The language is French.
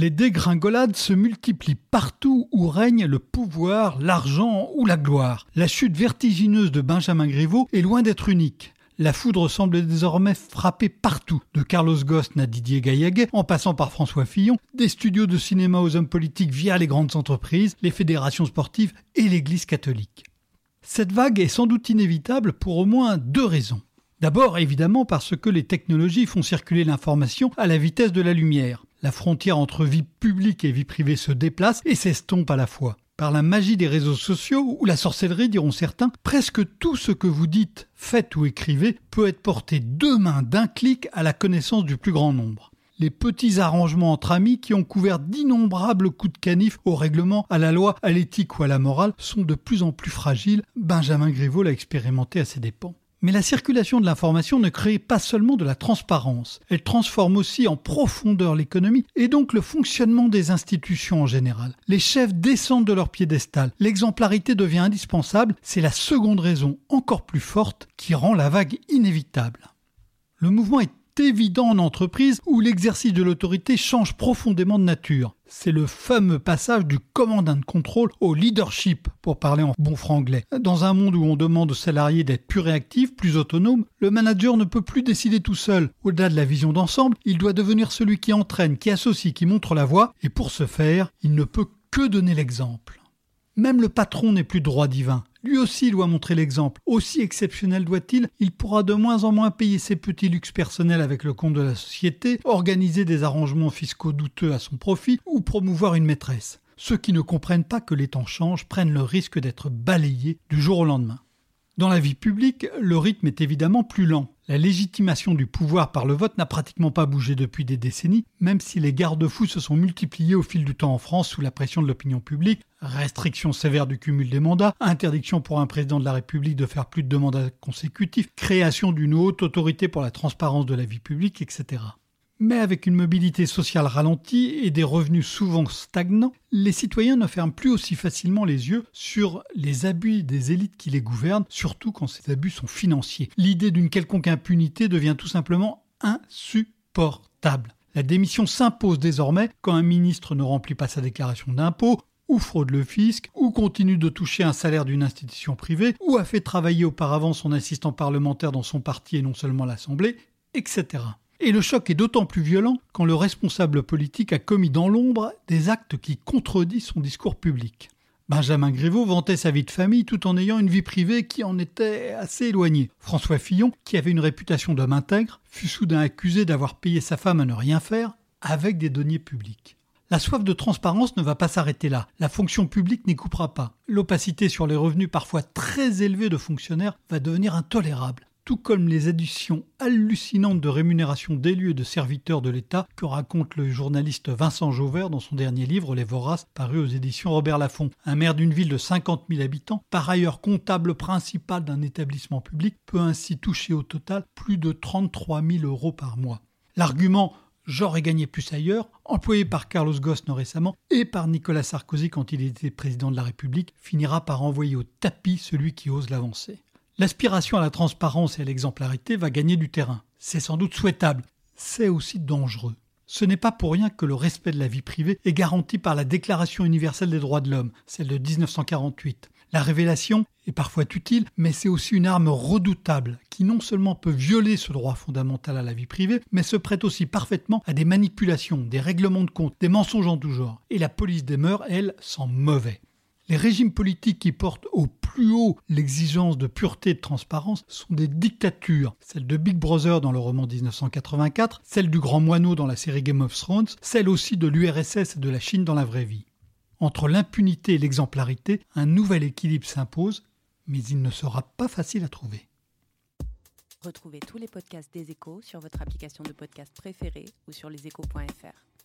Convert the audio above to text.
Les dégringolades se multiplient partout où règne le pouvoir, l'argent ou la gloire. La chute vertigineuse de Benjamin Griveaux est loin d'être unique. La foudre semble désormais frapper partout, de Carlos Ghosn à Didier Gaillaguet, en passant par François Fillon, des studios de cinéma aux hommes politiques via les grandes entreprises, les fédérations sportives et l'Église catholique. Cette vague est sans doute inévitable pour au moins deux raisons. D'abord, évidemment, parce que les technologies font circuler l'information à la vitesse de la lumière. La frontière entre vie publique et vie privée se déplace et s'estompe à la fois. Par la magie des réseaux sociaux ou la sorcellerie, diront certains, presque tout ce que vous dites, faites ou écrivez peut être porté deux mains d'un clic à la connaissance du plus grand nombre. Les petits arrangements entre amis qui ont couvert d'innombrables coups de canif au règlement, à la loi, à l'éthique ou à la morale sont de plus en plus fragiles. Benjamin Griveaux l'a expérimenté à ses dépens. Mais la circulation de l'information ne crée pas seulement de la transparence, elle transforme aussi en profondeur l'économie et donc le fonctionnement des institutions en général. Les chefs descendent de leur piédestal, l'exemplarité devient indispensable, c'est la seconde raison encore plus forte qui rend la vague inévitable. Le mouvement est évident en entreprise où l'exercice de l'autorité change profondément de nature. C'est le fameux passage du command and control au leadership, pour parler en bon franglais. Dans un monde où on demande aux salariés d'être plus réactifs, plus autonomes, le manager ne peut plus décider tout seul. Au-delà de la vision d'ensemble, il doit devenir celui qui entraîne, qui associe, qui montre la voie, et pour ce faire, il ne peut que donner l'exemple. Même le patron n'est plus droit divin. Lui aussi doit montrer l'exemple. Aussi exceptionnel doit-il, il pourra de moins en moins payer ses petits luxes personnels avec le compte de la société, organiser des arrangements fiscaux douteux à son profit ou promouvoir une maîtresse. Ceux qui ne comprennent pas que les temps changent prennent le risque d'être balayés du jour au lendemain. Dans la vie publique, le rythme est évidemment plus lent. La légitimation du pouvoir par le vote n'a pratiquement pas bougé depuis des décennies, même si les garde-fous se sont multipliés au fil du temps en France sous la pression de l'opinion publique, restriction sévère du cumul des mandats, interdiction pour un président de la République de faire plus de deux mandats consécutifs, création d'une haute autorité pour la transparence de la vie publique, etc. Mais avec une mobilité sociale ralentie et des revenus souvent stagnants, les citoyens ne ferment plus aussi facilement les yeux sur les abus des élites qui les gouvernent, surtout quand ces abus sont financiers. L'idée d'une quelconque impunité devient tout simplement insupportable. La démission s'impose désormais quand un ministre ne remplit pas sa déclaration d'impôt, ou fraude le fisc, ou continue de toucher un salaire d'une institution privée, ou a fait travailler auparavant son assistant parlementaire dans son parti et non seulement l'Assemblée, etc. Et le choc est d'autant plus violent quand le responsable politique a commis dans l'ombre des actes qui contredisent son discours public. Benjamin Griveaux vantait sa vie de famille tout en ayant une vie privée qui en était assez éloignée. François Fillon, qui avait une réputation d'homme intègre, fut soudain accusé d'avoir payé sa femme à ne rien faire avec des deniers publics. La soif de transparence ne va pas s'arrêter là. La fonction publique n'y coupera pas. L'opacité sur les revenus parfois très élevés de fonctionnaires va devenir intolérable tout comme les additions hallucinantes de rémunération d'élus et de serviteurs de l'État que raconte le journaliste Vincent Jauvert dans son dernier livre Les Voraces, paru aux éditions Robert Laffont. Un maire d'une ville de 50 000 habitants, par ailleurs comptable principal d'un établissement public, peut ainsi toucher au total plus de 33 000 euros par mois. L'argument J'aurais gagné plus ailleurs, employé par Carlos Ghosn récemment et par Nicolas Sarkozy quand il était président de la République, finira par envoyer au tapis celui qui ose l'avancer. L'aspiration à la transparence et à l'exemplarité va gagner du terrain. C'est sans doute souhaitable. C'est aussi dangereux. Ce n'est pas pour rien que le respect de la vie privée est garanti par la Déclaration universelle des droits de l'homme, celle de 1948. La révélation est parfois utile, mais c'est aussi une arme redoutable qui non seulement peut violer ce droit fondamental à la vie privée, mais se prête aussi parfaitement à des manipulations, des règlements de compte, des mensonges en tout genre. Et la police des mœurs, elle, sent mauvais. Les régimes politiques qui portent au plus haut l'exigence de pureté et de transparence sont des dictatures. Celle de Big Brother dans le roman 1984, celle du Grand Moineau dans la série Game of Thrones, celle aussi de l'URSS et de la Chine dans la vraie vie. Entre l'impunité et l'exemplarité, un nouvel équilibre s'impose, mais il ne sera pas facile à trouver. Retrouvez tous les podcasts des échos sur votre application de podcast préférée ou sur leséchos.fr.